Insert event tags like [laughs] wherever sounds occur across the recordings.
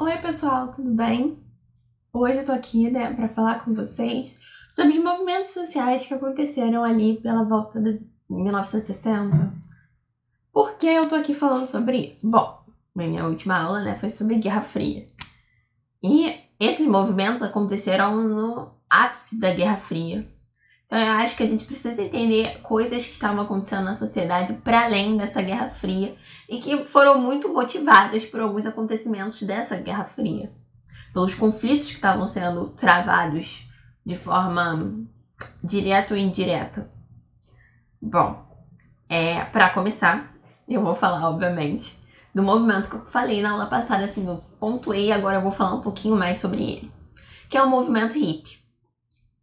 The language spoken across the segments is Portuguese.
Oi, pessoal, tudo bem? Hoje eu tô aqui, né, para falar com vocês sobre os movimentos sociais que aconteceram ali pela volta de 1960. Por que eu tô aqui falando sobre isso? Bom, minha última aula, né, foi sobre Guerra Fria. E esses movimentos aconteceram no ápice da Guerra Fria. Então eu acho que a gente precisa entender coisas que estavam acontecendo na sociedade para além dessa Guerra Fria e que foram muito motivadas por alguns acontecimentos dessa Guerra Fria, pelos conflitos que estavam sendo travados de forma direta ou indireta. Bom, é, para começar, eu vou falar, obviamente, do movimento que eu falei na aula passada, assim, eu pontuei, agora eu vou falar um pouquinho mais sobre ele, que é o movimento hippie.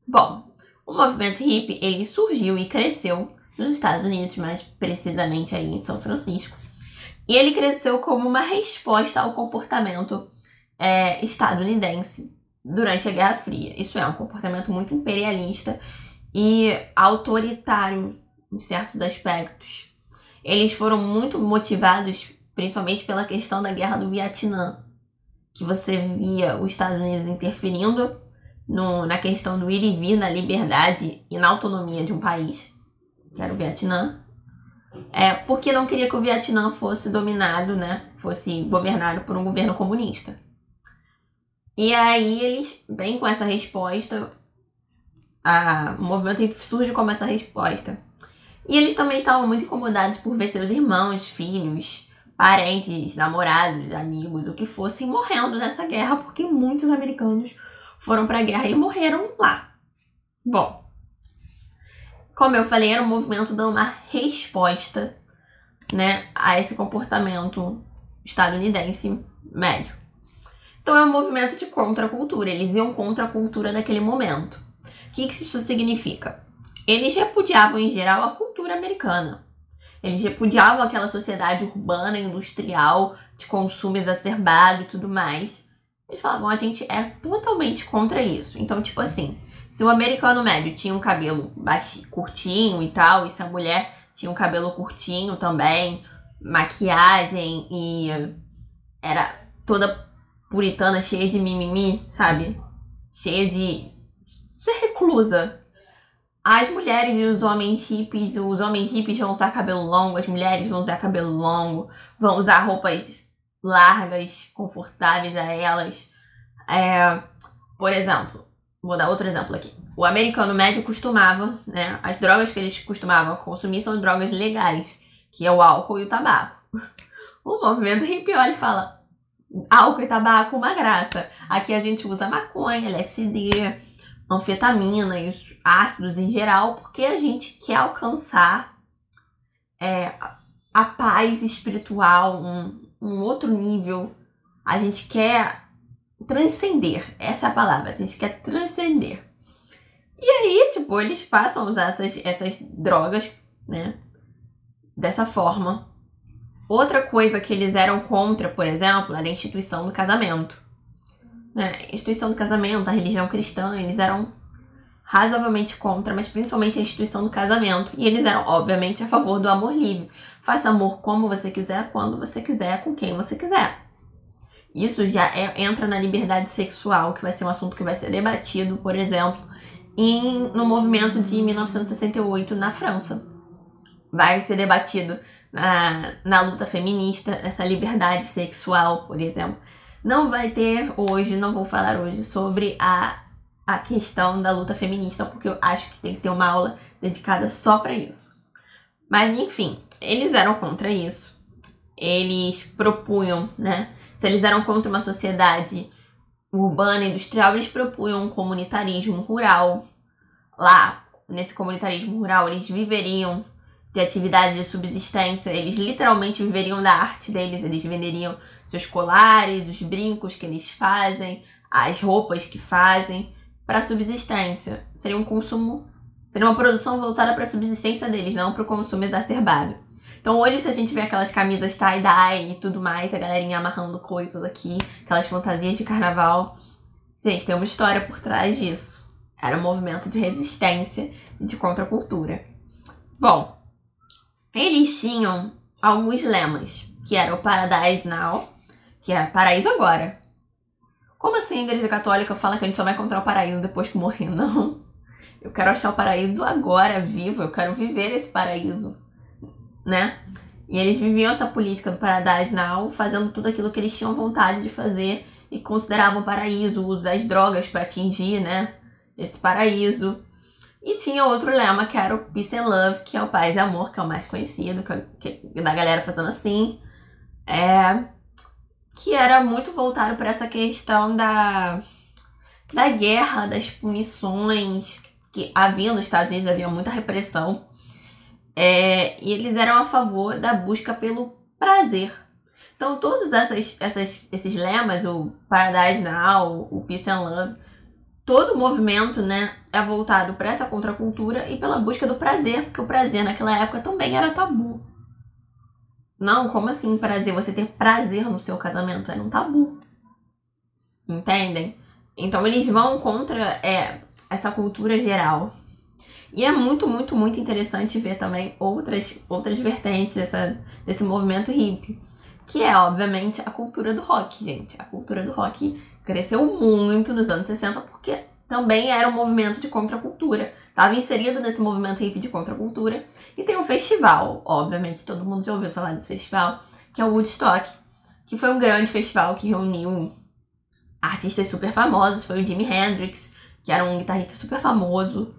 Bom, o movimento hippie, ele surgiu e cresceu nos Estados Unidos, mais precisamente aí em São Francisco. E ele cresceu como uma resposta ao comportamento é, estadunidense durante a Guerra Fria. Isso é um comportamento muito imperialista e autoritário em certos aspectos. Eles foram muito motivados principalmente pela questão da Guerra do Vietnã, que você via os Estados Unidos interferindo no, na questão do ir e vir na liberdade e na autonomia de um país, que era o Vietnã, é, porque não queria que o Vietnã fosse dominado, né, fosse governado por um governo comunista. E aí eles vêm com essa resposta, a, o movimento surge como essa resposta. E eles também estavam muito incomodados por ver seus irmãos, filhos, parentes, namorados, amigos, o que fossem morrendo nessa guerra, porque muitos americanos foram para a guerra e morreram lá. Bom, como eu falei, era um movimento dando uma resposta, né, a esse comportamento estadunidense médio. Então é um movimento de contracultura, eles iam contra a cultura daquele momento. O que, que isso significa? Eles repudiavam em geral a cultura americana. Eles repudiavam aquela sociedade urbana, industrial, de consumo exacerbado e tudo mais. Eles falavam, a gente é totalmente contra isso. Então, tipo assim, se o americano médio tinha um cabelo baixo, curtinho e tal, e se a mulher tinha um cabelo curtinho também, maquiagem e era toda puritana, cheia de mimimi, sabe? Cheia de reclusa. As mulheres e os homens hippies, os homens hippies vão usar cabelo longo, as mulheres vão usar cabelo longo, vão usar roupas largas, confortáveis a elas. É, por exemplo, vou dar outro exemplo aqui. O americano médio costumava, né? As drogas que eles costumavam consumir são drogas legais, que é o álcool e o tabaco. [laughs] O movimento hippie olha e fala: álcool e tabaco, uma graça. Aqui a gente usa maconha, LSD, anfetamina e os ácidos em geral, porque a gente quer alcançar é, a paz espiritual, um, um outro nível. A gente quer transcender. Essa é a palavra. A gente quer transcender. E aí, tipo, eles passam a usar essas, essas drogas, né? Dessa forma. Outra coisa que eles eram contra, por exemplo, era a instituição do casamento. Né? A instituição do casamento, a religião cristã, eles eram razoavelmente contra, mas principalmente a instituição do casamento. E eles eram, obviamente, a favor do amor livre. Faça amor como você quiser, quando você quiser, com quem você quiser. Isso já é, entra na liberdade sexual, que vai ser um assunto que vai ser debatido, por exemplo, em, no movimento de 1968 na França. Vai ser debatido na, na luta feminista, essa liberdade sexual, por exemplo. Não vai ter hoje, não vou falar hoje sobre a a questão da luta feminista, porque eu acho que tem que ter uma aula dedicada só para isso. Mas enfim, eles eram contra isso. Eles propunham, né? Se eles eram contra uma sociedade urbana, industrial, eles propunham um comunitarismo rural. Lá, nesse comunitarismo rural, eles viveriam de atividades de subsistência, eles literalmente viveriam da arte deles, eles venderiam seus colares, os brincos que eles fazem, as roupas que fazem para subsistência. Seria um consumo, seria uma produção voltada para a subsistência deles, não para o consumo exacerbado. Então hoje se a gente vê aquelas camisas tie-dye e tudo mais, a galerinha amarrando coisas aqui, aquelas fantasias de carnaval, gente, tem uma história por trás disso. Era um movimento de resistência e de contracultura. Bom, eles tinham alguns lemas, que era o Paradise Now, que é paraíso agora, Como assim a igreja católica fala que a gente só vai encontrar o paraíso depois que morrer? [laughs] Não. Eu quero achar o paraíso agora, vivo. Eu quero viver esse paraíso, né? E eles viviam essa política do Paradise Now, fazendo tudo aquilo que eles tinham vontade de fazer e consideravam paraíso, o uso das drogas para atingir, né? Esse paraíso. E tinha outro lema que era o Peace and Love, que é o paz e amor, que é o mais conhecido, que, que da galera fazendo assim. É, que era muito voltado para essa questão da, da guerra, das punições que havia nos Estados Unidos, havia muita repressão. É, e eles eram a favor da busca pelo prazer. Então, todos essas, essas, esses lemas, o Paradise Now, o Peace and Love, todo o movimento né, é voltado para essa contracultura e pela busca do prazer, porque o prazer naquela época também era tabu. Não, como assim prazer? Você ter prazer no seu casamento é um tabu. Entendem? Então eles vão contra é, essa cultura geral. E é muito, muito, muito interessante ver também outras, outras vertentes dessa, desse movimento hippie. Que é, obviamente, a cultura do rock, gente. A cultura do rock cresceu muito nos anos 60 porque também era um movimento de contracultura. Estava inserido nesse movimento hippie de contracultura. E tem um festival, obviamente, todo mundo já ouviu falar desse festival, que é o Woodstock, que foi um grande festival que reuniu artistas super famosos. Foi o Jimi Hendrix, que era um guitarrista super famoso.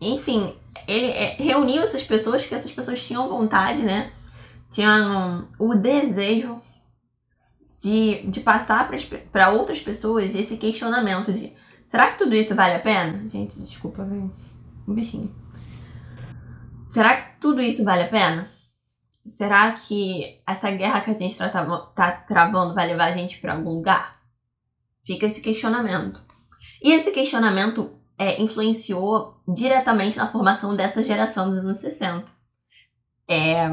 Enfim, ele é, reuniu essas pessoas que essas pessoas tinham vontade, né? Tinham o desejo de, de passar para outras pessoas esse questionamento de será que tudo isso vale a pena? Gente, desculpa, velho um bichinho. Será que tudo isso vale a pena? Será que essa guerra que a gente tá, tá travando vai levar a gente para algum lugar? Fica esse questionamento. E esse questionamento é, influenciou diretamente na formação dessa geração dos anos 60. É,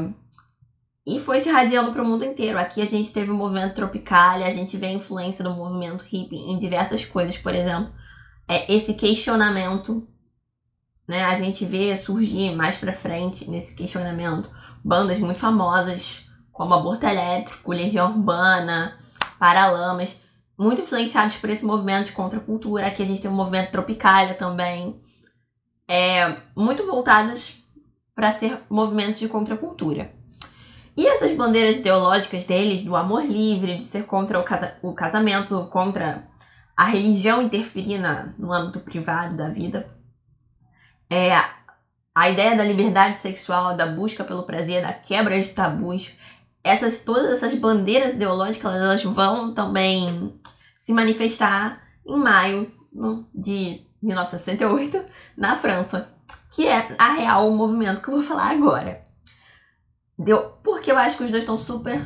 e foi se irradiando para o mundo inteiro. Aqui a gente teve o movimento tropical, a gente vê a influência do movimento hippie em diversas coisas, por exemplo, é, esse questionamento né, a gente vê surgir mais pra frente nesse questionamento bandas muito famosas, como Aborto Elétrico, Legião Urbana, Paralamas, muito influenciados por esse movimento de contracultura. Aqui a gente tem o movimento Tropicália também, é, muito voltados para ser movimentos de contracultura. E essas bandeiras ideológicas deles, do amor livre, de ser contra o, casa o casamento, contra a religião interferir na, no âmbito privado da vida, é, a ideia da liberdade sexual, da busca pelo prazer, da quebra de tabus, essas todas essas bandeiras ideológicas elas vão também se manifestar em maio de 1968 na França, que é a real movimento que eu vou falar agora. Deu, porque eu acho que os dois estão super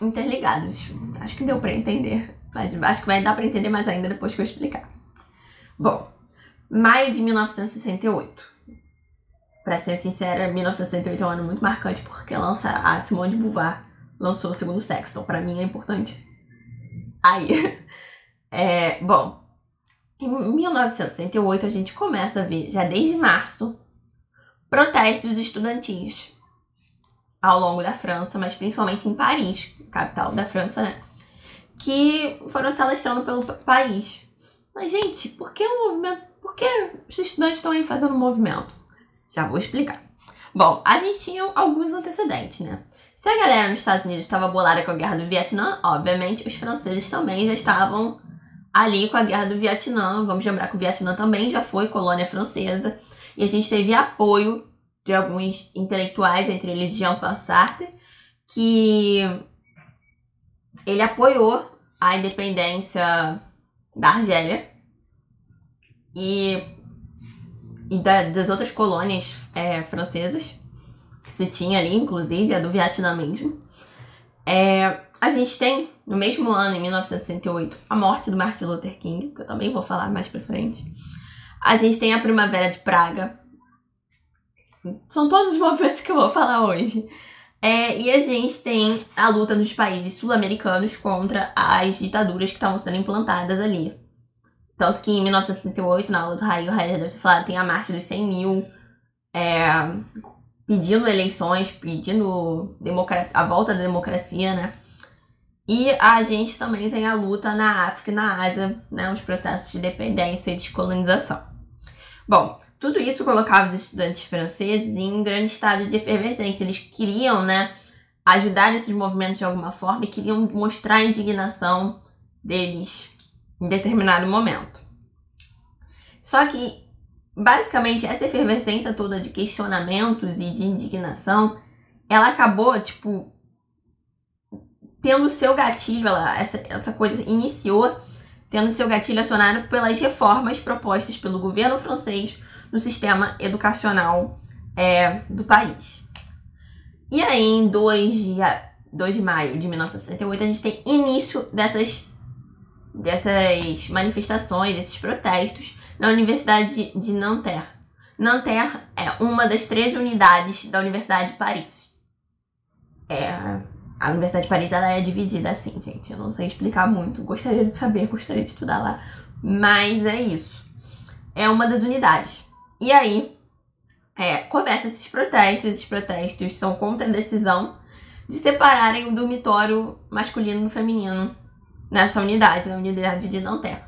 interligados. Acho que deu para entender, mas acho que vai dar para entender mais ainda depois que eu explicar. Bom, Maio de 1968. Pra ser sincera, 1968 é um ano muito marcante porque lança a Simone de Beauvoir lançou o segundo sexo, então pra mim é importante. Aí, [laughs] é, bom, em 1968 a gente começa a ver, já desde março, protestos estudantis ao longo da França, mas principalmente em Paris, capital da França, né? Que foram se alastrando pelo país. Mas, gente, por que o movimento por que os estudantes estão aí fazendo movimento? Já vou explicar. Bom, a gente tinha alguns antecedentes, né? Se a galera nos Estados Unidos estava bolada com a guerra do Vietnã, obviamente os franceses também já estavam ali com a guerra do Vietnã. Vamos lembrar que o Vietnã também já foi colônia francesa. E a gente teve apoio de alguns intelectuais, entre eles Jean-Paul Sartre, que ele apoiou a independência da Argélia e, e da, das outras colônias é, francesas, que se tinha ali, inclusive, a do Vietnã mesmo. É, a gente tem, no mesmo ano, em 1968, a morte do Martin Luther King, que eu também vou falar mais pra frente. A gente tem a Primavera de Praga. São todos os [laughs] movimentos que eu vou falar hoje. É, e a gente tem a luta dos países sul-americanos contra as ditaduras que estavam sendo implantadas ali. Tanto que em 1968, na aula do Raio, o Raio deve ter falado, tem a marcha dos 100 mil, é, pedindo eleições, pedindo a volta da democracia, né? E a gente também tem a luta na África e na Ásia, né, os processos de dependência e descolonização. Bom, tudo isso colocava os estudantes franceses em um grande estado de efervescência. Eles queriam, né, ajudar nesses movimentos de alguma forma e queriam mostrar a indignação deles em determinado momento. Só que, basicamente, essa efervescência toda de questionamentos e de indignação, ela acabou, tipo, tendo seu gatilho, ela, essa, essa coisa iniciou tendo seu gatilho acionado pelas reformas propostas pelo governo francês no sistema educacional é, do país. E aí, em 2 de, 2 de maio de 1968, a gente tem início dessas, dessas manifestações, desses protestos na Universidade de, Nanterre. Nanterre é uma das três unidades da Universidade de Paris. É, a Universidade de Paris ela é dividida assim, gente. Eu não sei explicar muito. Gostaria de saber, [laughs] gostaria de estudar lá. Mas é isso. É uma das unidades. E aí, é, começam esses protestos. Esses protestos são contra a decisão de separarem o dormitório masculino do feminino nessa unidade, na unidade de Nanterre.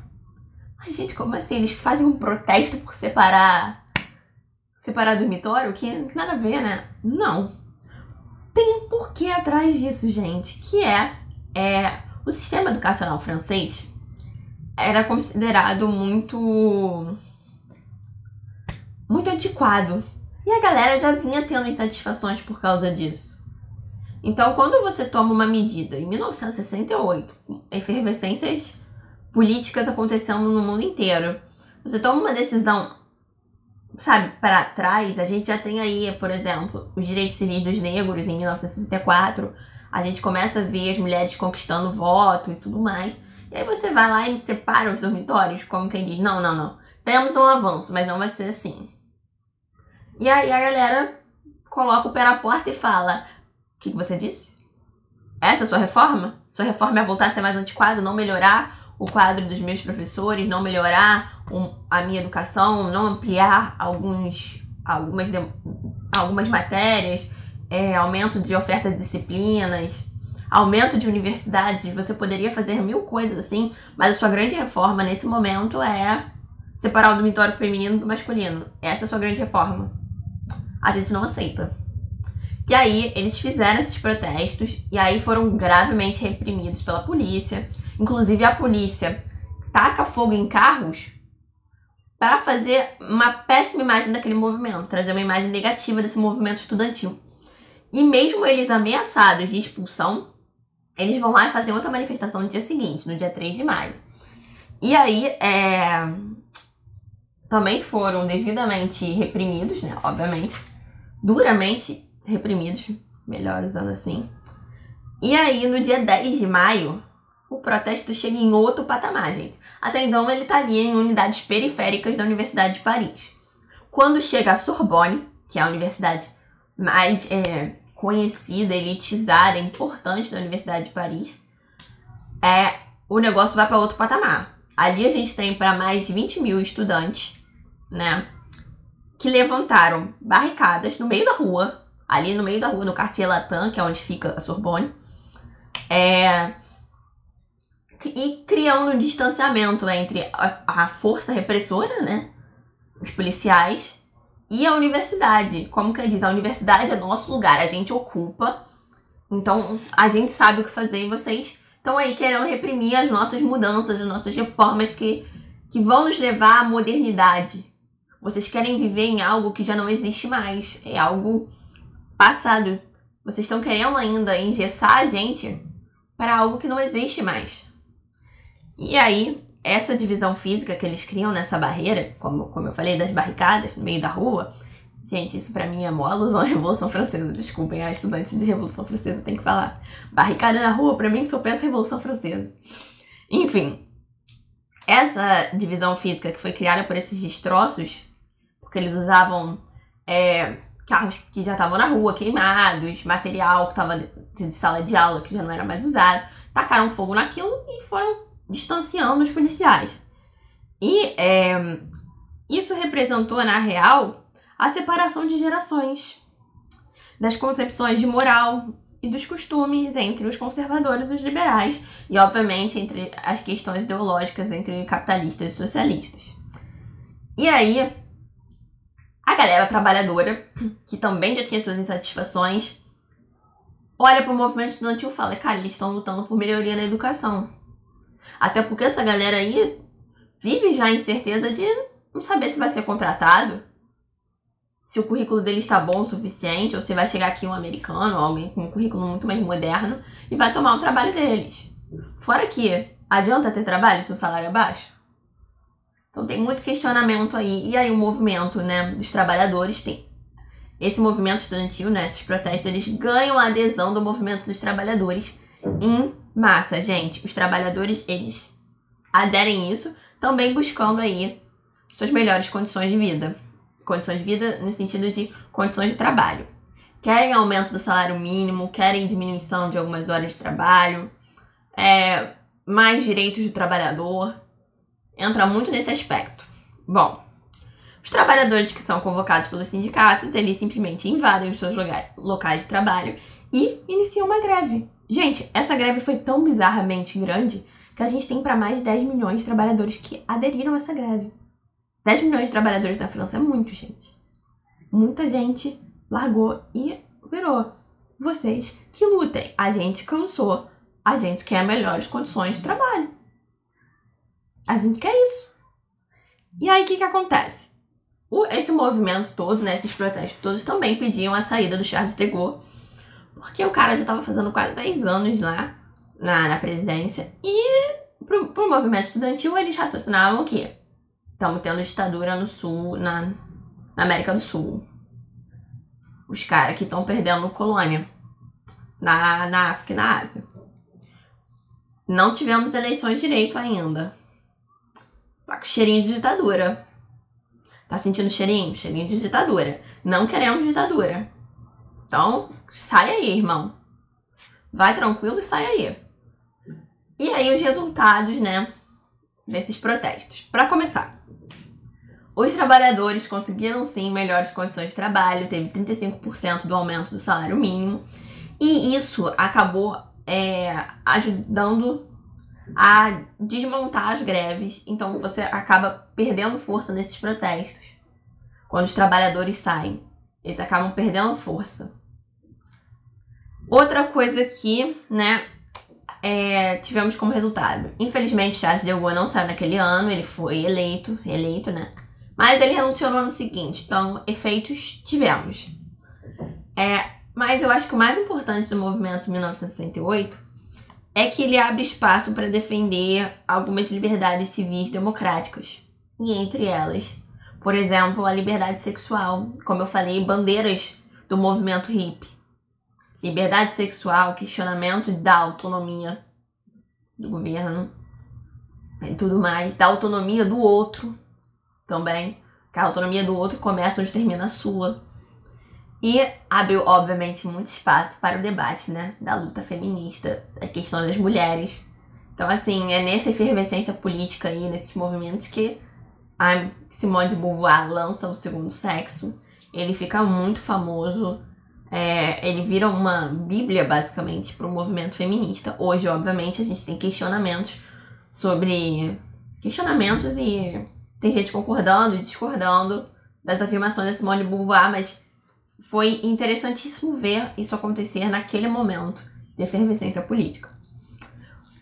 Mas, gente, como assim? Eles fazem um protesto por separar. Separar dormitório? Que nada a ver, né? Não tem um porquê atrás disso, gente, que é, é o sistema educacional francês era considerado muito muito antiquado. E a galera já vinha tendo insatisfações por causa disso. Então, quando você toma uma medida em 1968, efervescências políticas acontecendo no mundo inteiro, você toma uma decisão sabe, para trás, a gente já tem aí, por exemplo, os direitos civis dos negros em 1964. A gente começa a ver as mulheres conquistando voto e tudo mais. E aí você vai lá e separa os dormitórios, como quem diz: não, não, não. Temos um avanço, mas não vai ser assim. E aí a galera coloca o pé na porta e fala: O que, que você disse? Essa é a sua reforma? Sua reforma é voltar a ser mais antiquada, não melhorar o quadro dos meus professores, não melhorar a minha educação, não ampliar alguns, algumas, algumas matérias, é, aumento de oferta de disciplinas, aumento de universidades. Você poderia fazer mil coisas assim, mas a sua grande reforma nesse momento é separar o dormitório feminino do masculino. Essa é a sua grande reforma. A gente não aceita. E aí eles fizeram esses protestos e aí foram gravemente reprimidos pela polícia. Inclusive a polícia taca fogo em carros para fazer uma péssima imagem daquele movimento, trazer uma imagem negativa desse movimento estudantil. E mesmo eles ameaçados de expulsão, eles vão lá e fazem outra manifestação no dia seguinte, no dia 3 de maio. E aí, é... também foram devidamente reprimidos, né? Obviamente, duramente reprimidos, melhor usando assim. E aí, no dia 10 de maio, o protesto chega em outro patamar, gente. Até então, ele estaria em unidades periféricas da Universidade de Paris. Quando chega a Sorbonne, que é a universidade mais é, conhecida, elitizada, importante da Universidade de Paris, é, o negócio vai para outro patamar. Ali a gente tem para mais de 20 mil estudantes, né? Que levantaram barricadas no meio da rua ali no meio da rua, no Quartier Latin, que é onde fica a Sorbonne, é, e criando um distanciamento entre a, a força repressora, né, os policiais, e a universidade. Como que diz? A universidade é nosso lugar, a gente ocupa, então a gente sabe o que fazer e vocês estão aí querendo reprimir as nossas mudanças, as nossas reformas que, que vão nos levar à modernidade. Vocês querem viver em algo que já não existe mais, é algo passado. Vocês estão querendo ainda engessar a gente para algo que não existe mais. E aí, essa divisão física que eles criam nessa barreira, como, como eu falei, das barricadas no meio da rua, gente, isso para mim é mó alusão à Revolução Francesa. Desculpem, a estudante de Revolução Francesa tem que falar. Barricada na rua, para mim, só pensa Revolução Francesa. Enfim, essa divisão física que foi criada por esses destroços, porque eles usavam é, carros que já estavam na rua, queimados, material que estava de sala de aula que já não era mais usado, tacaram fogo naquilo e foram distanciando os policiais. E é, isso representou, na real, a separação de gerações, das concepções de moral e dos costumes entre os conservadores e os liberais, e obviamente entre as questões ideológicas entre capitalistas e socialistas. E aí, a galera trabalhadora, que também já tinha suas insatisfações, olha para o movimento estudantil e fala: cara, eles estão lutando por melhoria na educação. Até porque essa galera aí vive já em certeza de não saber se vai ser contratado, se o currículo dele está bom o suficiente, ou se vai chegar aqui um americano, alguém com um currículo muito mais moderno, e vai tomar o trabalho deles. Fora que adianta ter trabalho se o salário é baixo? Então tem muito questionamento aí. E aí o movimento né, dos trabalhadores tem. Esse movimento estudantil, né, esses protestos, eles ganham a adesão do movimento dos trabalhadores em massa, gente. Os trabalhadores, eles aderem isso, também buscando aí suas melhores condições de vida condições de vida no sentido de condições de trabalho. Querem aumento do salário mínimo, querem diminuição de algumas horas de trabalho, é, mais direitos do trabalhador. Entra muito nesse aspecto. Bom, os trabalhadores que são convocados pelos sindicatos, eles simplesmente invadem os seus locais de trabalho e iniciam uma greve. Gente, essa greve foi tão bizarramente grande que a gente tem para mais de 10 milhões de trabalhadores que aderiram a essa greve. 10 milhões de trabalhadores na França é muito, gente. Muita gente largou e virou. Vocês que lutem. A gente cansou. A gente quer melhores condições de trabalho. A gente quer isso. E aí, o que, que acontece? O, esse movimento todo, né, esses protestos todos, também pediam a saída do Charles de Gaulle, porque o cara já estava fazendo quase 10 anos lá na, na presidência. E pro, pro movimento estudantil, eles raciocinavam que Estamos tendo ditadura no sul, na, na América do Sul. Os caras que estão perdendo colônia na, na África e na Ásia. Não tivemos eleições direito ainda. Tá com cheirinho de ditadura. Tá sentindo cheirinho? Cheirinho de ditadura. Não queremos ditadura. Então, sai aí, irmão. Vai tranquilo e sai aí. E aí os resultados, né, desses protestos. Para começar, os trabalhadores conseguiram sim melhores condições de trabalho, teve 35% do aumento do salário mínimo, e isso acabou é, ajudando a desmontar as greves, então você acaba perdendo força nesses protestos. Quando os trabalhadores saem, eles acabam perdendo força. Outra coisa que, né, é, tivemos como resultado. Infelizmente, Charles de Gaulle não saiu naquele ano, ele foi eleito, eleito, né? Mas ele renunciou no ano seguinte, então efeitos tivemos. É, mas eu acho que o mais importante do movimento de 1968 é que ele abre espaço para defender algumas liberdades civis democráticas. E entre elas, por exemplo, a liberdade sexual, como eu falei, bandeiras do movimento hippie. Liberdade sexual, questionamento da autonomia do governo e tudo mais, da autonomia do outro também, que a autonomia do outro começa onde termina a sua. E abriu, obviamente, muito espaço para o debate, né, da luta feminista, da questão das mulheres. Então, assim, é nessa efervescência política aí, nesses movimentos que a Simone de Beauvoir lança o segundo sexo. Ele fica muito famoso. É, ele vira uma bíblia, basicamente, para o movimento feminista. Hoje, obviamente, a gente tem questionamentos sobre. questionamentos e tem gente concordando e discordando das afirmações da Simone de Beauvoir, mas foi interessantíssimo ver isso acontecer naquele momento de efervescência política.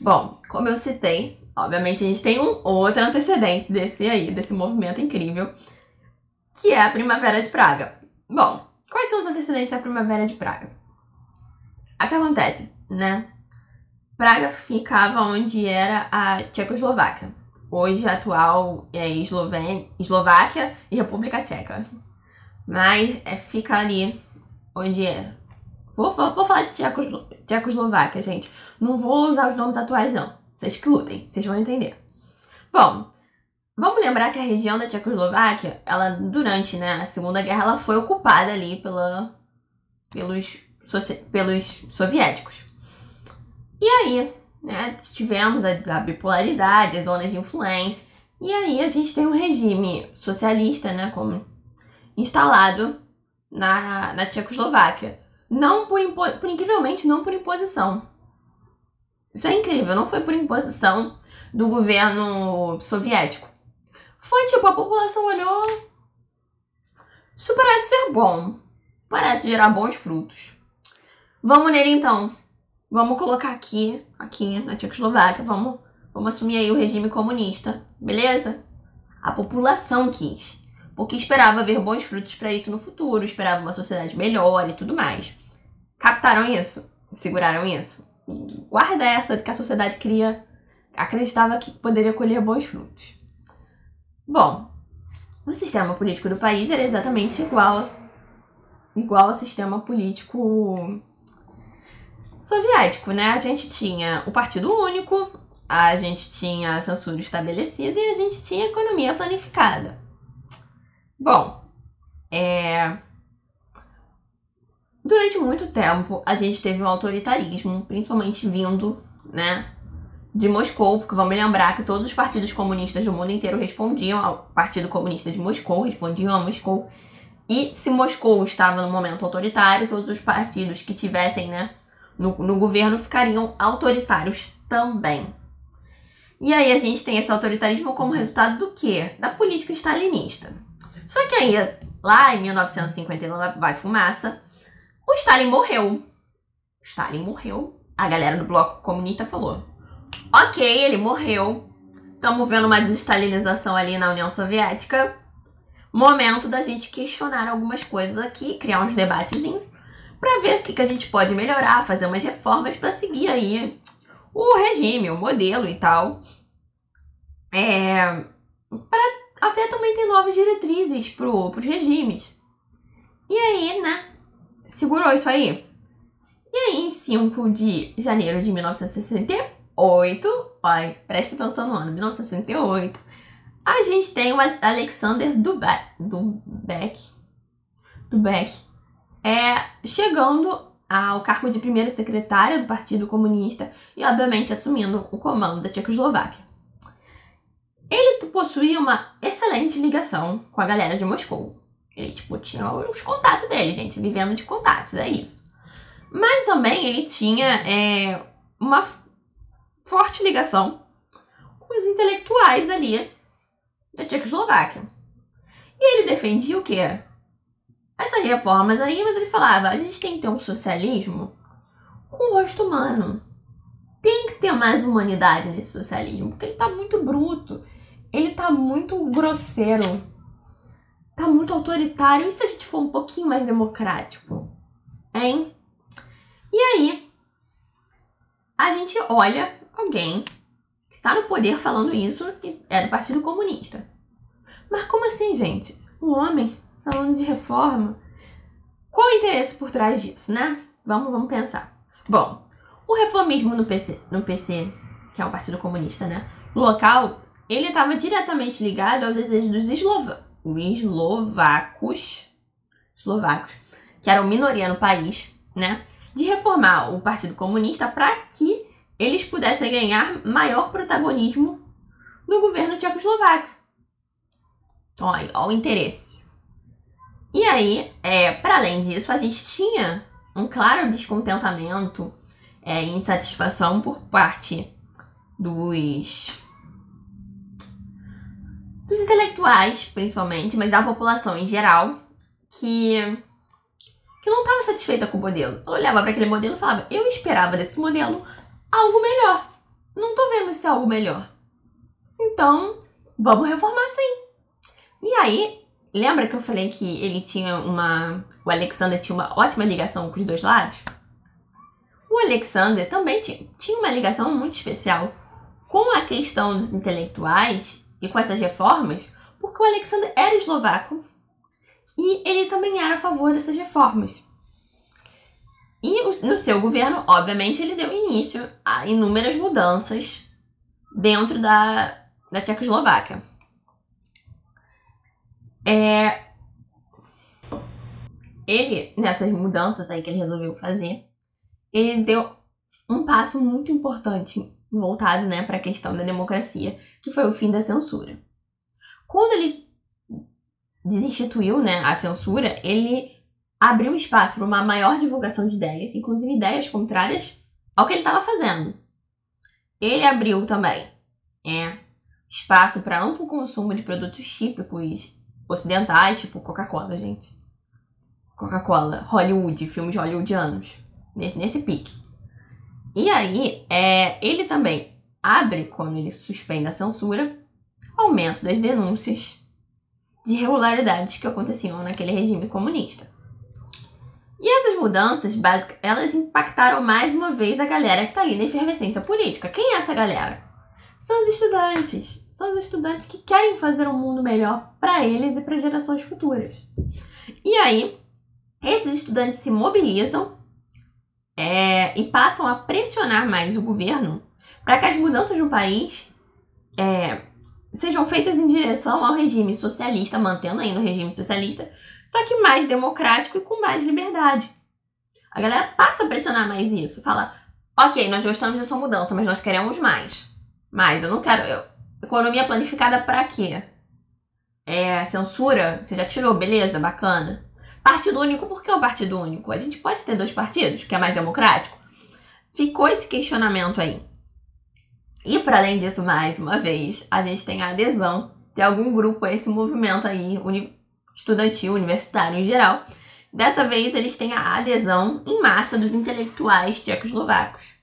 Bom, como eu citei, obviamente a gente tem um outro antecedente desse aí, desse movimento incrível, que é a Primavera de Praga. Bom, quais são os antecedentes da Primavera de Praga? O que acontece, né? Praga ficava onde era a Tchecoslováquia hoje atual é Eslováquia e República Tcheca. Mas é, fica ali onde é. Vou, vou, vou falar de Tchecos, Tchecoslováquia, gente. Não vou usar os nomes atuais, não. Vocês que lutem, vocês vão entender. Bom, vamos lembrar que a região da Tchecoslováquia, ela, durante né, a Segunda Guerra, ela foi ocupada ali pela, pelos, pelos soviéticos. E aí, né? Tivemos a, a bipolaridade, as zonas de influência, e aí a gente tem um regime socialista, né, como instalado na, na Tchecoslováquia. Não por, impo... por incrivelmente, não por imposição. Isso é incrível, não foi por imposição do governo soviético. Foi tipo, a população olhou. Isso parece ser bom. Parece gerar bons frutos. Vamos nele então. Vamos colocar aqui, aqui na Tchecoslováquia, vamos, vamos assumir aí o regime comunista, beleza? A população quis, porque esperava ver bons frutos para isso no futuro, esperava uma sociedade melhor e tudo mais. Captaram isso? Seguraram isso? Guarda essa de que a sociedade queria, acreditava que poderia colher bons frutos. Bom, o sistema político do país era exatamente igual, igual ao sistema político soviético, né? A gente tinha o Partido Único, a gente tinha a censura estabelecida e a gente tinha a economia planificada. Bom, é... durante muito tempo a gente teve um autoritarismo, principalmente vindo, né, de Moscou, porque vamos lembrar que todos os partidos comunistas do mundo inteiro respondiam ao Partido Comunista de Moscou, respondiam a Moscou. E se Moscou estava no momento autoritário, todos os partidos que tivessem, né, no, no governo ficariam autoritários também. E aí a gente tem esse autoritarismo como resultado do quê? Da política stalinista. Só que aí, lá em 1959, vai fumaça, o Stalin morreu. Stalin morreu. A galera do bloco comunista falou: Ok, ele morreu. Estamos vendo uma desestalinização ali na União Soviética. Momento da gente questionar algumas coisas aqui, criar uns debatezinhos para ver o que, que a gente pode melhorar, fazer umas reformas para seguir aí o regime, o modelo e tal. É, para até também ter novas diretrizes pro, pros regimes. E aí, né, segurou isso aí. E aí, em 5 de janeiro de 1968, olha, presta atenção no ano, 1968, a gente tem o Alexander Dubek, Dubek, Dubek é, chegando ao cargo de primeiro secretário do Partido Comunista e, obviamente, assumindo o comando da Tchecoslováquia. Ele possuía uma excelente ligação com a galera de Moscou. Ele, tipo, tinha os contatos dele, gente, vivendo de contatos, é isso. Mas também ele tinha é, uma forte ligação com os intelectuais ali da Tchecoslováquia. E ele defendia o quê? essas reformas aí, mas ele falava: a gente tem que ter um socialismo com rosto humano. Tem que ter mais humanidade nesse socialismo, porque ele tá muito bruto, ele tá muito grosseiro, tá muito autoritário. E se a gente for um pouquinho mais democrático? Hein? E aí, a gente olha alguém que tá no poder falando isso e é do Partido Comunista. Mas como assim, gente? Um homem falando de reforma. Qual o interesse por trás disso, né? Vamos, vamos pensar. Bom, o reformismo no PC, no PC, que é um partido comunista, né? Local, ele estava diretamente ligado ao desejo dos eslova eslovacos, eslovacos, que eram minoria no país, né? De reformar o Partido Comunista para que eles pudessem ganhar maior protagonismo no governo tchecoslovaco. Então, olha, olha o interesse. E aí, é, para além disso, a gente tinha um claro descontentamento é, insatisfação por parte dos dos intelectuais, principalmente, mas da população em geral, que que não estava satisfeita com o modelo. Eu olhava para aquele modelo e falava: "Eu esperava desse modelo algo melhor. Não tô vendo esse algo melhor. Então, vamos reformar sim." E aí, Lembra que eu falei que ele tinha uma. O Alexander tinha uma ótima ligação com os dois lados? O Alexander também tinha uma ligação muito especial com a questão dos intelectuais e com essas reformas, porque o Alexander era eslovaco e ele também era a favor dessas reformas. E no seu governo, obviamente, ele deu início a inúmeras mudanças dentro da, da Tchecoslováquia. É... Ele, nessas mudanças aí que ele resolveu fazer, ele deu um passo muito importante voltado né, para a questão da democracia, que foi o fim da censura. Quando ele desinstituiu né, a censura, ele abriu espaço para uma maior divulgação de ideias, inclusive ideias contrárias ao que ele estava fazendo. Ele abriu também é, espaço para amplo consumo de produtos típicos ocidentais, tipo Coca-Cola, gente. Coca-Cola, Hollywood, filmes hollywoodianos, nesse, nesse pique. E aí, é, ele também abre, quando ele suspende a censura, aumento das denúncias de irregularidades que aconteciam naquele regime comunista. E essas mudanças básicas, elas impactaram mais uma vez a galera que está ali na efervescência política. Quem é essa galera? São os estudantes. São os estudantes que querem fazer um mundo melhor para eles e para gerações futuras. E aí, esses estudantes se mobilizam é, e passam a pressionar mais o governo para que as mudanças no país é, sejam feitas em direção ao regime socialista, mantendo ainda o regime socialista, só que mais democrático e com mais liberdade. A galera passa a pressionar mais isso, fala: ok, nós gostamos dessa mudança, mas nós queremos mais. Mais, eu não quero. Eu, economia planificada para quê? É, censura, você já tirou, beleza, bacana. Partido único, por que o partido único? A gente pode ter dois partidos, que é mais democrático? Ficou esse questionamento aí. E para além disso, mais uma vez, a gente tem a adesão de algum grupo a esse movimento aí, uni estudantil, universitário em geral. Dessa vez, eles têm a adesão em massa dos intelectuais tchecoslovacos.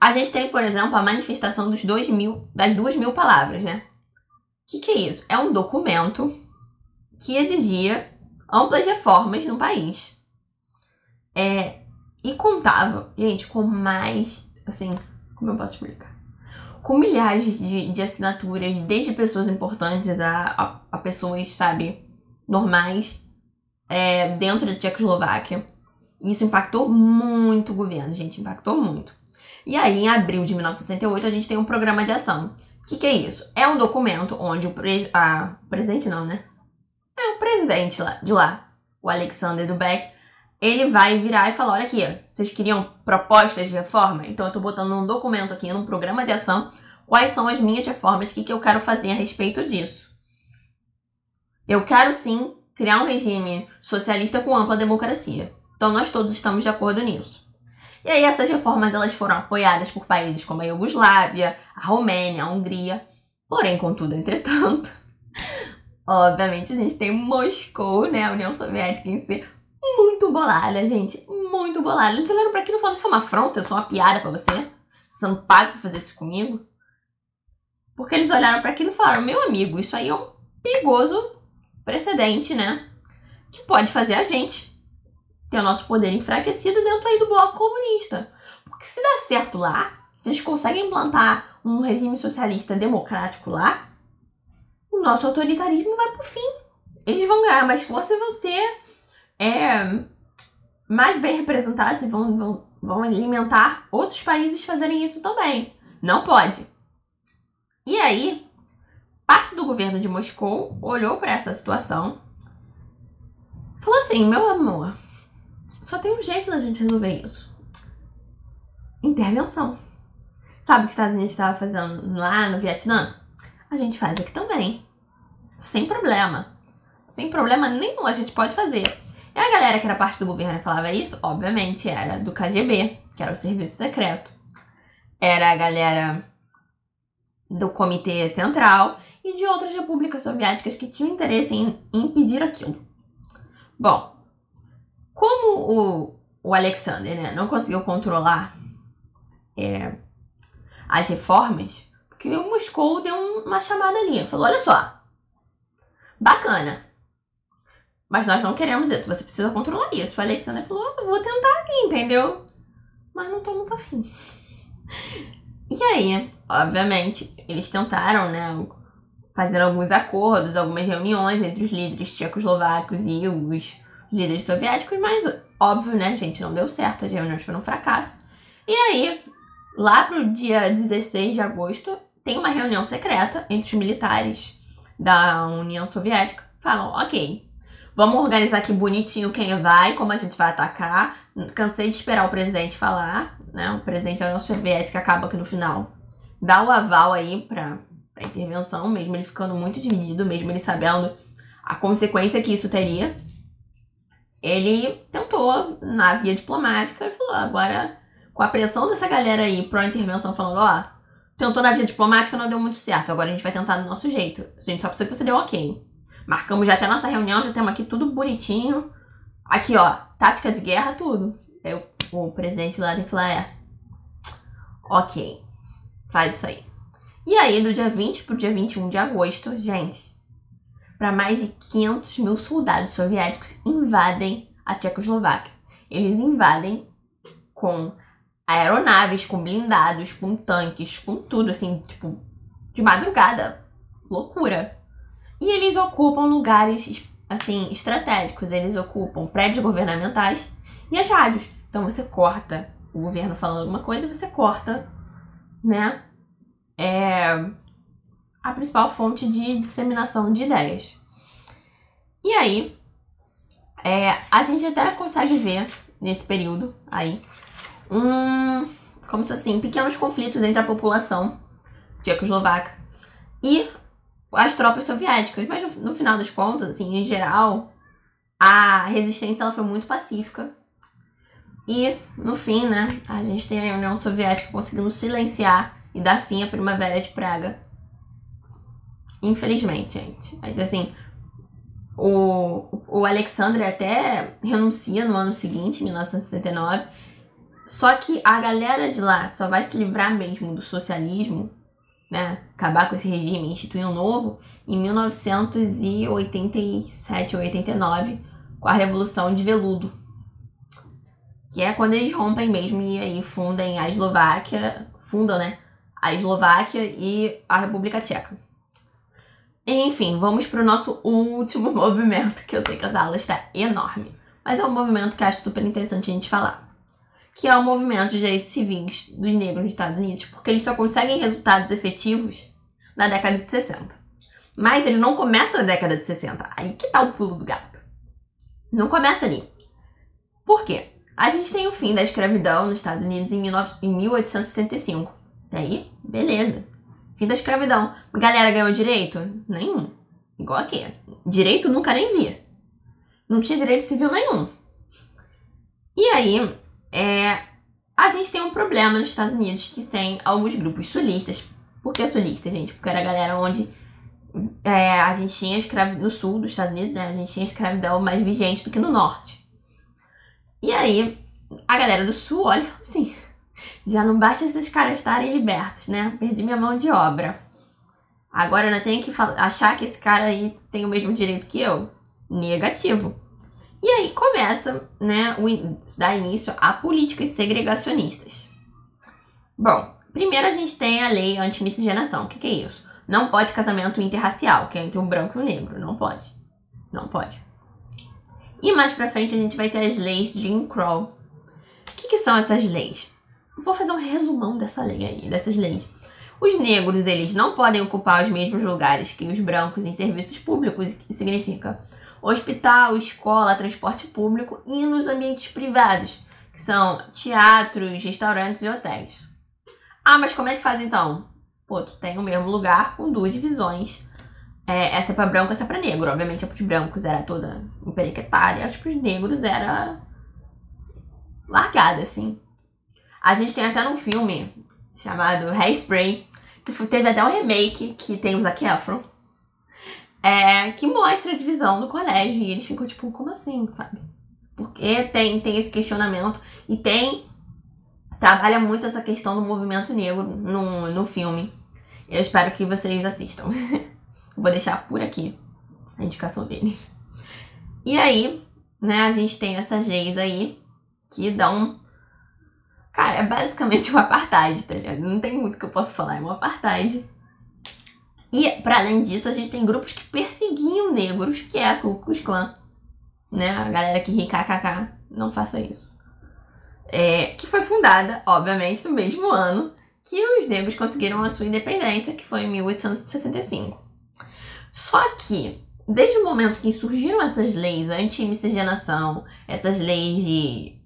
A gente tem, por exemplo, a manifestação dos dois mil, das duas mil palavras, né? O que, que é isso? É um documento que exigia amplas reformas no país. É, e contava, gente, com mais, assim, como eu posso explicar? com milhares de, de assinaturas, desde pessoas importantes a, a, a pessoas, sabe, normais, é, dentro da Tchecoslováquia. Isso impactou muito o governo, gente, impactou muito. E aí, em abril de 1968, a gente tem um programa de ação. O que, que é isso? É um documento onde o, pre a, presidente, não, né? Presidente lá, de lá, o Alexander Dubek, ele vai virar e falar: olha aqui, vocês queriam propostas de reforma? Então eu tô botando num documento aqui, num programa de ação, quais são as minhas reformas, o que, que eu quero fazer a respeito disso. Eu quero sim criar um regime socialista com ampla democracia. Então nós todos estamos de acordo nisso. E aí essas reformas elas foram apoiadas por países como a Iugoslávia, a Romênia, a Hungria. Porém, contudo, entretanto, obviamente a gente tem Moscou, né, a União Soviética em si, muito bolada, gente. Muito bolada. Eles olharam pra aquilo e falaram: Isso é uma afronta, isso é uma piada pra você. Você não paga pra fazer isso comigo. Porque eles olharam para aquilo e falaram: Meu amigo, isso aí é um perigoso precedente, né? Que pode fazer a gente ter o nosso poder enfraquecido dentro aí do bloco comunista. Porque se dá certo lá, se eles conseguem implantar um regime socialista democrático lá, o nosso autoritarismo vai pro fim. Eles vão ganhar mais força e vão ser é, mais bem representados e vão, vão, vão alimentar outros países fazerem isso também. Não pode. E aí, parte do governo de Moscou olhou para essa situação falou assim: meu amor, só tem um jeito da gente resolver isso: intervenção. Sabe o que os Estados Unidos estava fazendo lá no Vietnã? A gente faz aqui também. Sem problema. Sem problema nenhum, a gente pode fazer. E a galera que era parte do governo e falava isso, obviamente, era do KGB, que era o serviço secreto. Era a galera do Comitê Central e de outras repúblicas soviéticas que tinham interesse em, impedir aquilo. Bom, como o, o Alexander né, não conseguiu controlar é, as reformas, porque o Moscou deu uma chamada ali, falou: olha só, bacana, mas nós não queremos isso, você precisa controlar isso. O Alexander falou: eu vou tentar aqui, entendeu? Mas não tô muito afim. E aí, obviamente, eles tentaram, né, fazer alguns acordos, algumas reuniões entre os líderes tchecoslovacos e os líderes soviéticos, mas óbvio, né, gente, não deu certo, as reuniões foram um fracasso. E aí, lá pro dia 16 de agosto, tem uma reunião secreta entre os militares da União Soviética. Falam, ok, vamos organizar aqui bonitinho quem vai, como a gente vai atacar. Cansei de esperar o presidente falar né? O presidente da União Soviética acaba que no final dá o aval aí para a intervenção, mesmo ele ficando muito dividido, mesmo ele sabendo a consequência que isso teria. ele tentou, na via diplomática, e falou: agora, com a pressão dessa galera aí pró-intervenção, falando: ó, tentou na via diplomática, não deu muito certo, agora a gente vai tentar do nosso jeito. A gente só precisa que você dê ok. Marcamos já até nossa reunião, já temos aqui tudo bonitinho. Aqui, ó, tática de guerra, tudo. O, o presidente lá tem que falar: é. Ok, faz isso aí. E aí, do dia 20 pro dia 21 de agosto, gente, para mais de 500 mil soldados soviéticos invadem a Tchecoslováquia. Eles invadem com aeronaves, com blindados, com tanques, com tudo, assim, tipo, de madrugada. Loucura. E eles ocupam lugares, assim, estratégicos. Eles ocupam prédios governamentais e as rádios. Então você corta o governo falando alguma coisa, você corta, né? É, a principal fonte de disseminação de ideias. E aí, é, a gente até consegue ver nesse período aí um, como se assim, pequenos conflitos entre a população tchecoslovaca e as tropas soviéticas. Mas no, no final das contas, assim, em geral, a resistência ela foi muito pacífica. E, no fim, né, a gente tem a União Soviética conseguindo silenciar e dar fim à Primavera de Praga Infelizmente, gente. Mas assim, o, o Alexandre até renuncia no ano seguinte, 1969. Só que a galera de lá só vai se livrar mesmo do socialismo, né? Acabar com esse regime, instituir um novo, em 1987 ou 89, com a Revolução de Veludo. Que é quando eles rompem mesmo e aí fundem a Eslováquia, fundam, né? A Eslováquia e a República Tcheca. Enfim, vamos para o nosso último [laughs] movimento, que eu sei que a sala está enorme, mas é um movimento que acho super interessante a gente falar. Que é o movimento dos direitos civis dos negros nos Estados Unidos, porque eles só conseguem resultados efetivos na década de 60. Mas ele não começa na década de 60. Aí que tá o pulo do gato. Não começa ali. Por quê? A gente tem o fim da escravidão nos Estados Unidos em 1865. Daí, beleza. Fim da escravidão. Galera ganhou direito? Nenhum. Igual aqui. Direito nunca nem via. Não tinha direito civil nenhum. E aí, é, a gente tem um problema nos Estados Unidos que tem alguns grupos sulistas. Por que sulistas, gente? Porque era a galera onde é, a gente tinha escravidão no sul dos Estados Unidos, né? A gente tinha escravidão mais vigente do que no norte. E aí, a galera do sul olha e fala assim: já não basta esses caras estarem libertos, né? Perdi minha mão de obra. Agora eu ainda tenho que achar que esse cara aí tem o mesmo direito que eu? Negativo. E aí começa, né, o, dá início a políticas segregacionistas. Bom, primeiro a gente tem a lei anti-miscigenação. O que, que é isso? Não pode casamento interracial, que é entre um branco e um negro. Não pode. Não pode. E mais pra frente a gente vai ter as leis de Jim Crow. O que, que são essas leis? Vou fazer um resumão dessa lei aí, dessas leis. Os negros, eles não podem ocupar os mesmos lugares que os brancos em serviços públicos, que significa hospital, escola, transporte público e nos ambientes privados, que são teatros, restaurantes e hotéis. Ah, mas como é que faz então? Pô, tu tem o mesmo lugar com duas divisões. É, essa é pra branco, essa é pra negro. Obviamente, a pros brancos era toda emperequetada, e a pros negros era largada, assim. A gente tem até um filme chamado Hairspray, que teve até um remake que tem o Zac Efron, é, que mostra a divisão do colégio. E eles ficam tipo, como assim, sabe? Porque tem, tem esse questionamento e tem. Trabalha muito essa questão do movimento negro no, no filme. Eu espero que vocês assistam. [laughs] Vou deixar por aqui a indicação dele. E aí, né, a gente tem essas leis aí que dão Cara, é basicamente [laughs] um apartheid, tá ligado? Não tem muito que eu possa falar, é um apartheid. E, para além disso, a gente tem grupos que perseguiam negros, que é a Ku Klux Klan. Né? A galera que ri kkk, não faça isso. É, que foi fundada, obviamente, no mesmo ano que os negros conseguiram a sua independência, que foi em 1865. Só que, desde o momento que surgiram essas leis anti-miscigenação, essas leis de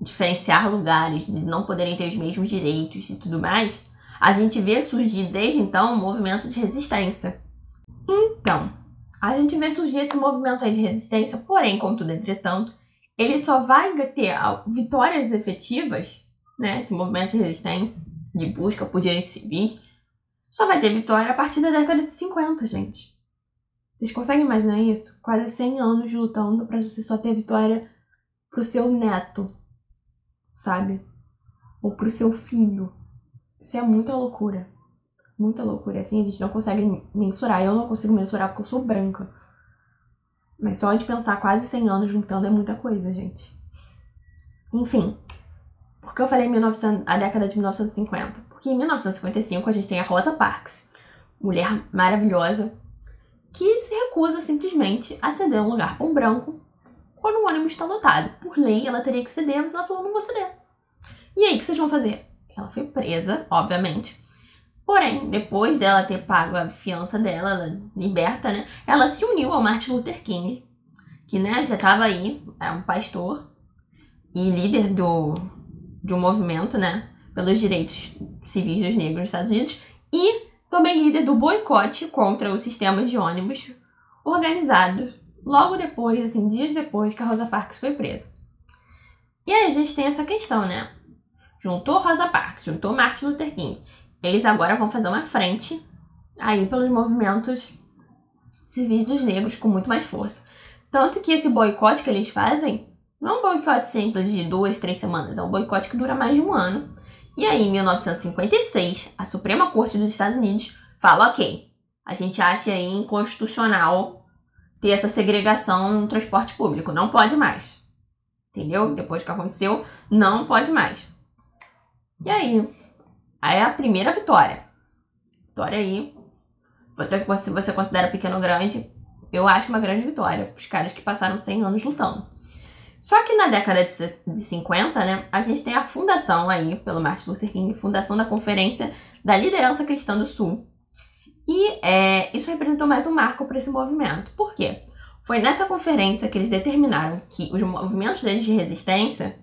diferenciar lugares, de não poderem ter os mesmos direitos e tudo mais, a gente vê surgir desde então um movimento de resistência. Então, a gente vê surgir esse movimento de resistência, porém, contudo, entretanto, ele só vai ter vitórias efetivas, né? Esse movimento de resistência, de busca por direitos civis, só vai ter vitória a partir da década de 50, gente. Vocês conseguem imaginar isso? Quase 100 anos lutando para você só ter vitória pro seu neto, sabe? Ou pro seu filho. Isso é muita loucura. Muita loucura. Assim, a gente não consegue mensurar. Eu não consigo mensurar porque eu sou branca. Mas só de pensar quase 100 anos juntando é muita coisa, gente. Enfim. Por que eu falei 1900, a década de 1950? Porque em 1955 a gente tem a Rosa Parks, mulher maravilhosa, que se recusa simplesmente a ceder um lugar para um branco quando o ônibus está lotado. Por lei, ela teria que ceder, mas ela falou: não vou ceder. E aí, o que vocês vão fazer? Ela foi presa, obviamente. Porém, depois dela ter pago a fiança dela, ela liberta, né? Ela se uniu ao Martin Luther King, que né, já estava aí, é um pastor e líder do, de um movimento, né? Pelos direitos civis dos negros nos Estados Unidos. E também líder do boicote contra os sistemas de ônibus organizado logo depois, assim, dias depois que a Rosa Parks foi presa. E aí a gente tem essa questão, né? Juntou Rosa Parks, juntou Martin Luther King. Eles agora vão fazer uma frente aí pelos movimentos civis dos negros com muito mais força. Tanto que esse boicote que eles fazem não é um boicote simples de duas, três semanas, é um boicote que dura mais de um ano e aí, em 1956, a Suprema Corte dos Estados Unidos fala: ok, a gente acha aí inconstitucional ter essa segregação no transporte público, não pode mais. Entendeu? Depois que aconteceu, não pode mais. E aí, aí é a primeira vitória. Vitória aí. Você, se você considera pequeno grande, eu acho uma grande vitória. Os caras que passaram 100 anos lutando. Só que na década de 50, né, a gente tem a fundação aí, pelo Martin Luther King, fundação da Conferência da Liderança Cristã do Sul. E é, isso representou mais um marco para esse movimento. Por quê? Foi nessa conferência que eles determinaram que os movimentos deles de resistência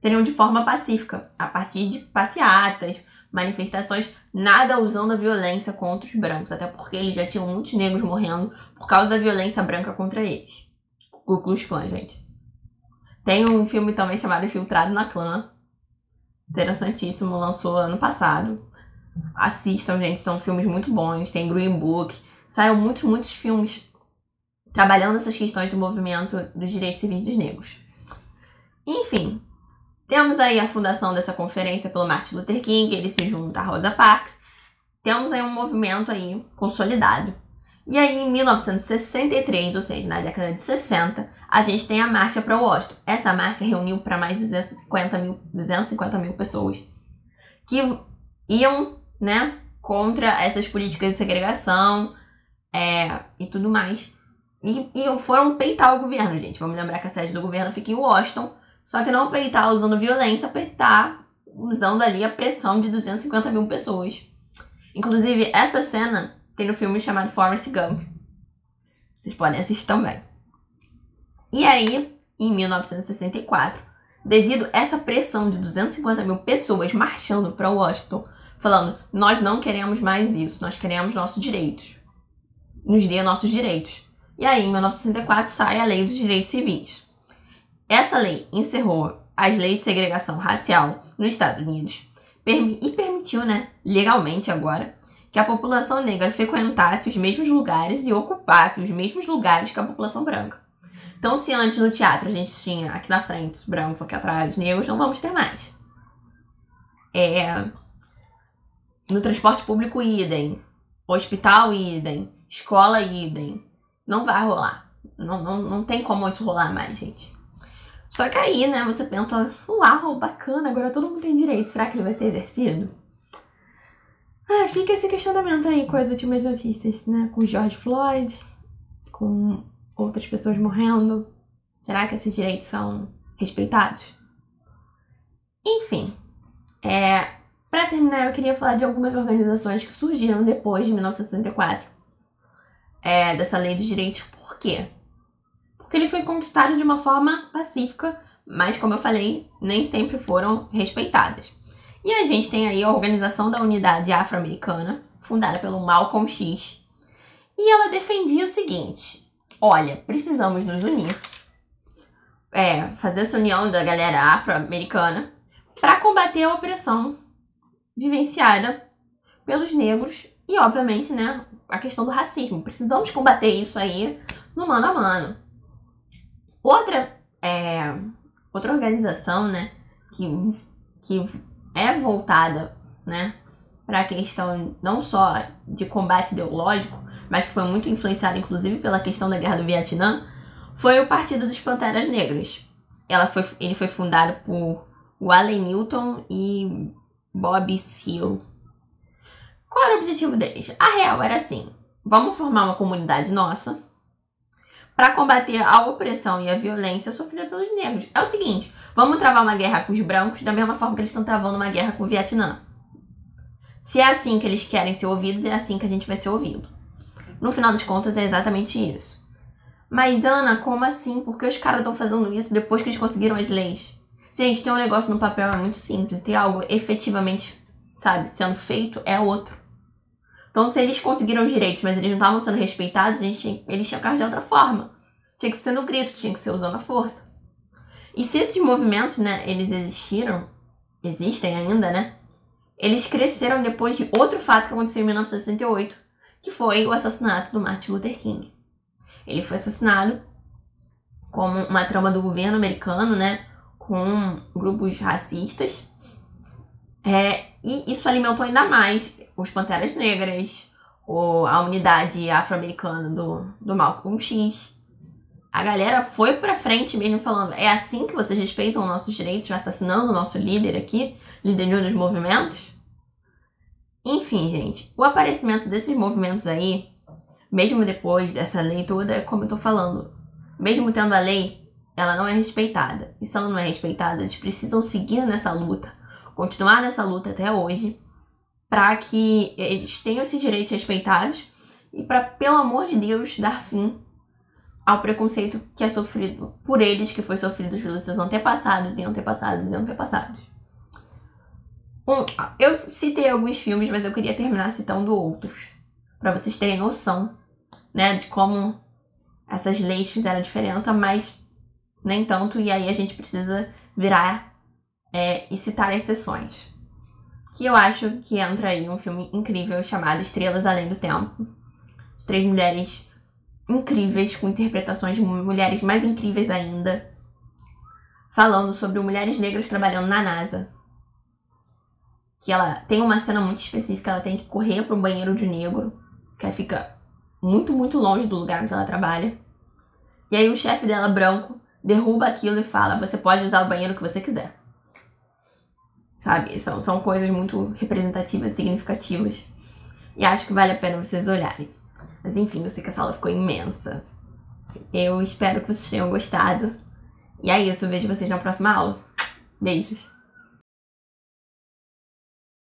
seriam de forma pacífica, a partir de passeatas, manifestações, nada usando a violência contra os brancos, até porque eles já tinham muitos negros morrendo por causa da violência branca contra eles. Ku Klux Klan, gente. Tem um filme também chamado Infiltrado na Clã. Interessantíssimo, lançou ano passado. Assistam, gente, são filmes muito bons. Tem Green Book. Saíram muitos, muitos filmes trabalhando essas questões do movimento dos direitos civis dos negros. Enfim, temos aí a fundação dessa conferência pelo Martin Luther King, ele se junta a Rosa Parks. Temos aí um movimento aí consolidado e aí, em 1963, ou seja, na década de 60, a gente tem a Marcha para Washington. Essa marcha reuniu para mais de 250 mil, 250 mil pessoas que iam né, contra essas políticas de segregação é, e tudo mais. E, e foram peitar o governo, gente. Vamos lembrar que a sede do governo fica em Washington. Só que não peitar usando violência, peitar usando ali a pressão de 250 mil pessoas. Inclusive, essa cena tem no filme chamado Forrest Gump. Vocês podem assistir também. E aí, em 1964, devido a essa pressão de 250 mil pessoas marchando para Washington, falando: nós não queremos mais isso, nós queremos nossos direitos. Nos dê nossos direitos. E aí, em 1964, sai a Lei dos Direitos Civis. Essa lei encerrou as leis de segregação racial nos Estados Unidos e permitiu, né, legalmente agora, que a população negra frequentasse os mesmos lugares e ocupasse os mesmos lugares que a população branca. Então, se antes no teatro a gente tinha aqui na frente os brancos, aqui atrás os negros, não vamos ter mais. É... No transporte público, idem. Hospital, idem. Escola, idem. Não vai rolar. Não, não, não tem como isso rolar mais, gente. Só que aí, né, você pensa, uau, bacana, agora todo mundo tem direito. Será que ele vai ser exercido? Ah, fica esse questionamento aí com as últimas notícias, né? Com George Floyd, com outras pessoas morrendo. Será que esses direitos são respeitados? Enfim, é, para terminar, eu queria falar de algumas organizações que surgiram depois de 1964, é, dessa lei dos direitos. Por quê? Porque ele foi conquistado de uma forma pacífica, mas, como eu falei, nem sempre foram respeitadas. E a gente tem aí a Organização da Unidade Afro-Americana, fundada pelo Malcolm X. E ela defendia o seguinte: olha, precisamos nos unir é, fazer essa união da galera afro-americana para combater a opressão vivenciada pelos negros e, obviamente, né, a questão do racismo. Precisamos combater isso aí no mano a mano. Outra, é, outra organização, né, que, que é voltada, né, para a questão não só de combate ideológico, mas que foi muito influenciada, inclusive, pela questão da Guerra do Vietnã, foi o Partido dos Panteras Negras. Ela foi, ele foi fundado por Wally Newton e Bob Seale. Qual era o objetivo deles? A real era assim: vamos formar uma comunidade nossa para combater a opressão e a violência sofrida pelos negros. É o seguinte: vamos travar uma guerra com os brancos da mesma forma que eles estão travando uma guerra com o Vietnã. Se é assim que eles querem ser ouvidos, é assim que a gente vai ser ouvido. No final das contas, é exatamente isso. Mas, Ana, como assim? Por que os caras estão fazendo isso depois que eles conseguiram as leis? Gente, tem um negócio no papel é muito simples. Tem algo efetivamente, sabe, sendo feito é outro. Então, se eles conseguiram os direitos, mas eles não estavam sendo respeitados, a gente, eles tinham que de outra forma. Tinha que ser no grito, tinha que ser usando a força. E se esses movimentos, né, eles existiram, existem ainda, né? Eles cresceram depois de outro fato que aconteceu em 1968, que foi o assassinato do Martin Luther King. Ele foi assassinado como uma trama do governo americano, né? Com grupos racistas. É, e isso alimentou ainda mais os Panteras Negras, ou a unidade afro-americana do, do Malcolm X. A galera foi pra frente mesmo falando: é assim que vocês respeitam nossos direitos, assassinando o nosso líder aqui, líder de um dos movimentos? Enfim, gente, o aparecimento desses movimentos aí, mesmo depois dessa lei toda, como eu tô falando, mesmo tendo a lei, ela não é respeitada. E se ela não é respeitada, eles precisam seguir nessa luta, continuar nessa luta até hoje, para que eles tenham esses direitos respeitados e para, pelo amor de Deus, dar fim ao preconceito que é sofrido por eles, que foi sofrido pelos seus antepassados e antepassados e antepassados. Um, eu citei alguns filmes, mas eu queria terminar citando outros, para vocês terem noção, né, de como essas leis fizeram diferença, mas nem tanto, e aí a gente precisa virar é, e citar exceções. Que eu acho que entra aí um filme incrível chamado Estrelas Além do Tempo. As três mulheres incríveis, com interpretações de mulheres mais incríveis ainda, falando sobre mulheres negras trabalhando na NASA que ela tem uma cena muito específica, ela tem que correr para um banheiro de negro, que fica muito, muito longe do lugar onde ela trabalha. E aí o chefe dela, branco, derruba aquilo e fala: Você pode usar o banheiro que você quiser. Sabe? São, são coisas muito representativas, significativas. E acho que vale a pena vocês olharem. Mas enfim, eu sei que essa aula ficou imensa. Eu espero que vocês tenham gostado. E é isso, vejo vocês na próxima aula. Beijos!